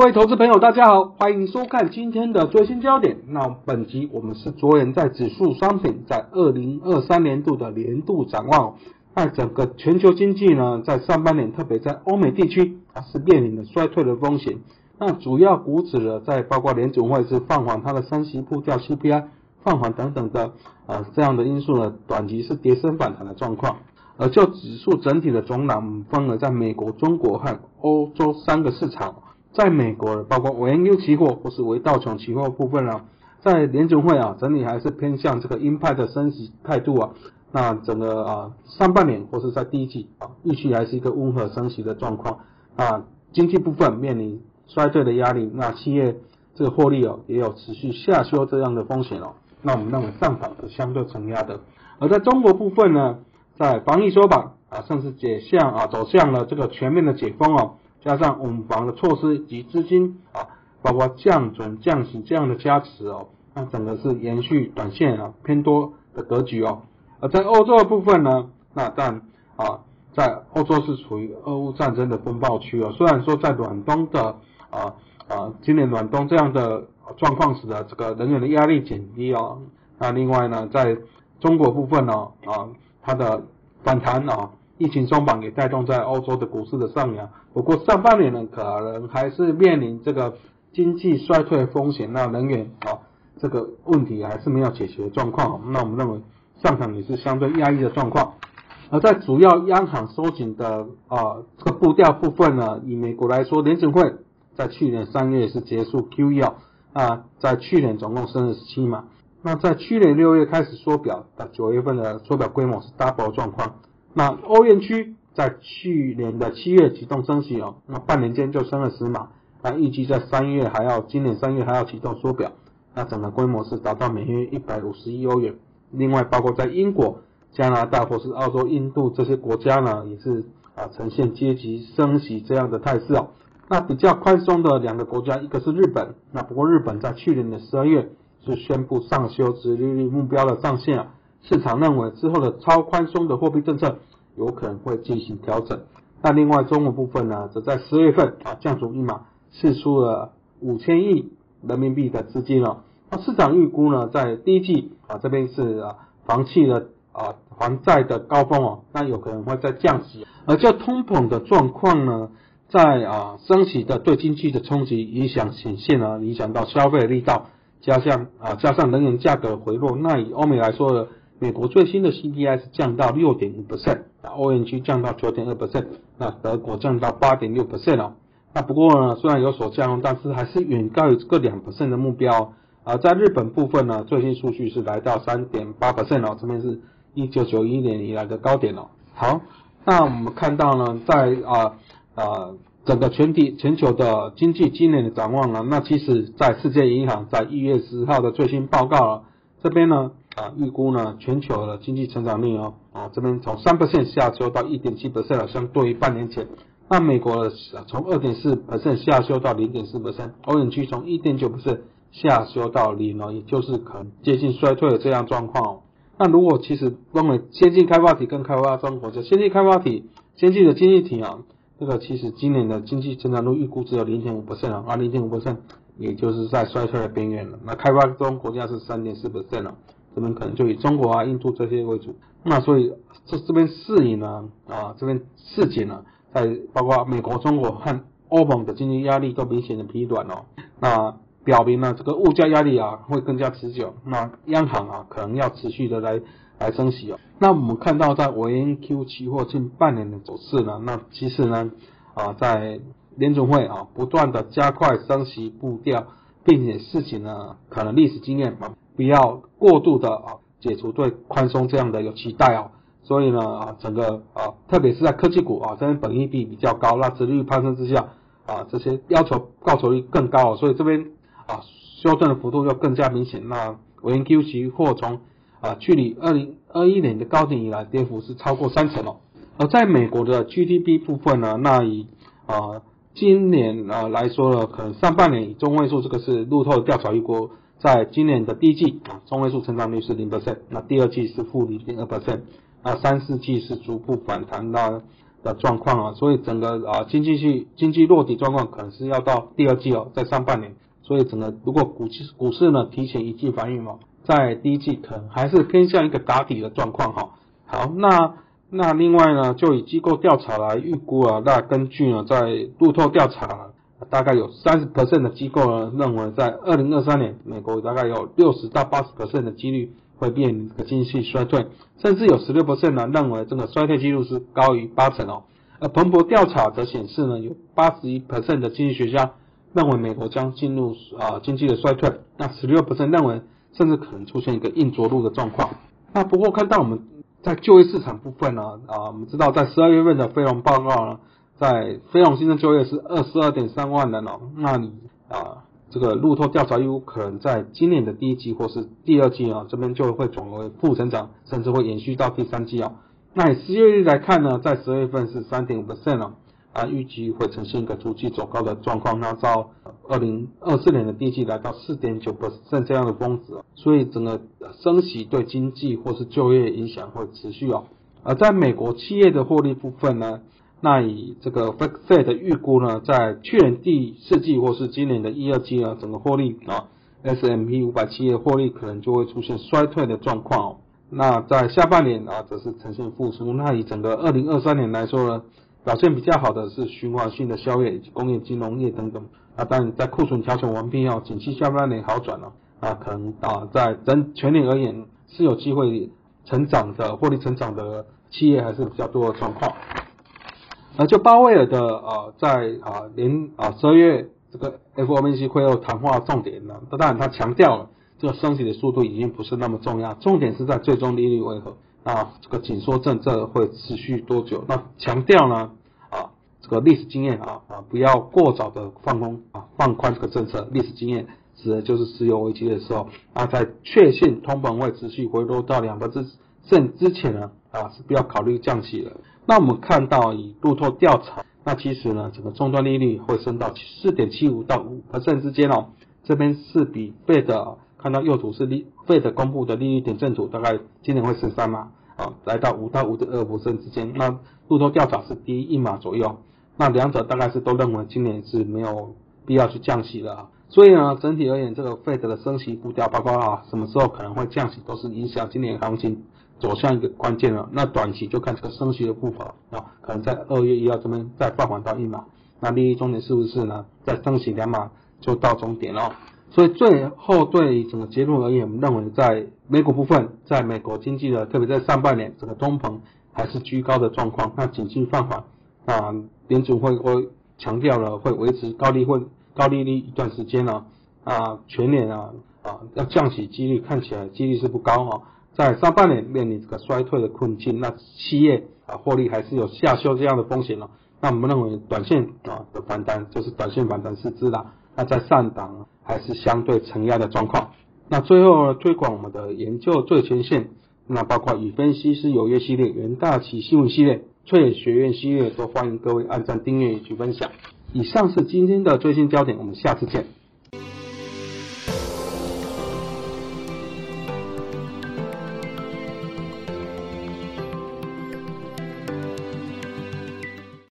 各位投资朋友，大家好，欢迎收看今天的最新焦点。那本集我们是着眼在指数商品在二零二三年度的年度展望。那整个全球经济呢，在上半年，特别在欧美地区啊，是面临的衰退的风险。那主要股指呢，在包括联总会是放缓它的升息步调，CPI 放缓等等的啊这样的因素呢，短期是跌升反弹的状况。而就指数整体的总览分了，在美国、中国和欧洲三个市场。在美国，包括原油期货或是为道琼期货部分啊，在联准会啊，整体还是偏向这个鹰派的升息态度啊。那整个啊上半年或是在第一季啊，预期还是一个温和升息的状况啊。经济部分面临衰退的压力，那企业这个获利哦也有持续下修这样的风险哦。那我们认为上涨是相对承压的。而在中国部分呢，在防疫收绑啊，甚至解向啊走向了这个全面的解封哦。加上稳房的措施及资金啊，包括降准、降息这样的加持哦，那整个是延续短线啊偏多的格局哦。而在欧洲的部分呢，那但啊，在欧洲是处于俄乌战争的风暴区哦。虽然说在暖冬的啊啊，今年暖冬这样的状况使得这个能源的压力减低哦。那另外呢，在中国部分呢啊，它的反弹啊。疫情松绑也带动在欧洲的股市的上扬，不过上半年呢，可能还是面临这个经济衰退风险，那能源啊这个问题还是没有解决的状况，那我们认为上涨也是相对压抑的状况。而在主要央行收紧的啊这个步调部分呢，以美国来说，联准会在去年三月是结束 QE 啊，在去年总共升了十七码，那在去年六月开始缩表，到九月份的缩表规模是 double 状况。那欧元区在去年的七月启动升息哦，那半年间就升了十码，那预计在三月还要，今年三月还要启动缩表，那整个规模是达到每月一百五十亿欧元。另外，包括在英国、加拿大或是澳洲、印度这些国家呢，也是啊呈现阶级升息这样的态势哦。那比较宽松的两个国家，一个是日本，那不过日本在去年的十二月是宣布上修殖利率目标的上限啊。市场认为之后的超宽松的货币政策有可能会进行调整。那另外中国部分呢，则在十月份啊降准一码，释出了五千亿人民币的资金哦。那市场预估呢，在第一季啊这边是啊房企的啊还债的高峰哦，那有可能会再降息。而较通膨的状况呢，在啊升息的对经济的冲击影响显现了，影响到消费力道，加上啊加上能源价格回落，那以欧美来说呢。美国最新的 CPI 是降到六点五 percent，那欧元区降到九点二 percent，那德国降到八点六 percent 哦。那不过呢，虽然有所降，但是还是远高于这个两 percent 的目标。啊，在日本部分呢，最新数据是来到三点八 percent 哦，这边是一九九一年以来的高点哦。好，那我们看到呢，在啊啊整个全体全球的经济今年的展望呢，那其实在世界银行在一月十号的最新报告了，这边呢。啊，预估呢，全球的经济成长率哦，啊，这边从三 percent 下修到一点七 percent 了，相对于半年前。那美国的从二点四 percent 下修到零点四 percent，欧元区从一点九 percent 下修到零了，也就是可能接近衰退的这样状况哦。那如果其实认为先进开发体跟开发中国家，先进开发体、先进的经济体啊，这个其实今年的经济增长率预估只有零点五 percent 啊，零点五 percent，也就是在衰退的边缘了。那开发中国家是三点四 percent 了。这边可能就以中国啊、印度这些为主，那所以这这边市盈呢啊，这边市井呢，在包括美国、中国和欧盟的经济压力都明显的疲软哦，那表明呢这个物价压力啊会更加持久，那央行啊可能要持续的来来升息哦。那我们看到在维 Q 期货近半年的走势呢，那其实呢啊在联总会啊不断的加快升息步调，并且事情呢可能历史经验嘛。不要过度的啊解除对宽松这样的有期待啊，所以呢啊整个啊特别是在科技股啊这边本益比比较高，那殖利率攀升之下啊这些要求报酬率更高，所以这边啊修正的幅度要更加明显。那 NQ 期货从啊距离二零二一年的高点以来跌幅是超过三成哦。而在美国的 GDP 部分呢，那以啊今年啊来说呢，可能上半年以中位数这个是路透调查预估。在今年的第一季啊，中位数成长率是零 percent，那第二季是负零点二 percent，那三四季是逐步反弹到的状况啊，所以整个啊经济系经济落地状况可能是要到第二季哦，在上半年，所以整个如果股市股市呢提前一季反应嘛，在第一季可能还是偏向一个打底的状况哈。好，那那另外呢，就以机构调查来预估啊，那根据呢在路透调查，大概有三十 percent 的机构呢认为在二零二三年，美国大概有六十到八十 percent 的几率。会变个经济衰退，甚至有十六 percent 呢认为这个衰退几率是高于八成哦。而彭博调查则显示呢，有八十一 percent 的经济学家认为美国将进入啊经济的衰退，那十六 percent 认为甚至可能出现一个硬着陆的状况。那不过看到我们在就业市场部分呢，啊我们知道在十二月份的非农报告呢，在非农新增就业是二十二点三万人哦，那你啊。这个路透调查有可能在今年的第一季或是第二季啊，这边就会转为负增长，甚至会延续到第三季啊。那以失业率来看呢，在十二月份是三点五 percent 啊，啊，预计会呈现一个逐季走高的状况。那到二零二四年的第一季来到四点九 percent 这样的峰值，所以整个升息对经济或是就业影响会持续哦。而在美国企业的获利部分呢？那以这个 Fed 的预估呢，在去年第四季或是今年的一二季呢，整个获利啊，S M P 五百企业获利可能就会出现衰退的状况哦。那在下半年啊，则是呈现复苏。那以整个二零二三年来说呢，表现比较好的是循环性的消业以及工业金融业等等。啊，但在库存调整完毕后，景气下半年好转了啊，可能啊，在整全年而言是有机会成长的获利成长的企业还是比较多的状况。那就鲍威尔的呃，在啊年啊十二月这个 FOMC 会后谈话重点呢，当然他强调了这个升息的速度已经不是那么重要，重点是在最终利率为何啊这个紧缩政策会持续多久？那强调呢啊这个历史经验啊啊不要过早的放空啊放宽这个政策，历史经验指的就是石油危机的时候啊在确信通膨会持续回落到两个之甚之前呢啊是不要考虑降息了。那我们看到以路透调查，那其实呢，整个终端利率会升到四点七五到五 percent 之间哦。这边是比费的看到右图是利费的公布的利率点阵图，大概今年会升三码啊，来到五到五点二五胜之间。那路透调查是低一码左右，那两者大概是都认为今年是没有必要去降息了。啊所以呢，整体而言，这个费德的升息步调，包括啊什么时候可能会降息，都是影响今年行情。走向一个关键了，那短期就看这个升息的步伐啊，可能在二月一号这边再放缓到一码，那利率终点是不是呢？再升息两码就到终点了。所以最后对整个结论而言，我们认为在美股部分，在美国经济的，特别在上半年，整个通膨还是居高的状况，那紧急放缓啊，联储会会强调了会维持高利会高利率一段时间呢啊，全年啊啊要降息几率看起来几率是不高哈。在上半年面临这个衰退的困境，那企业啊获利还是有下修这样的风险了。那我们认为短线啊的反弹就是短线反弹是知的，那在上档还是相对承压的状况。那最后推广我们的研究最前线，那包括与分析师有约系列、元大旗新闻系列、翠学院系列，都欢迎各位按赞、订阅以及分享。以上是今天的最新焦点，我们下次见。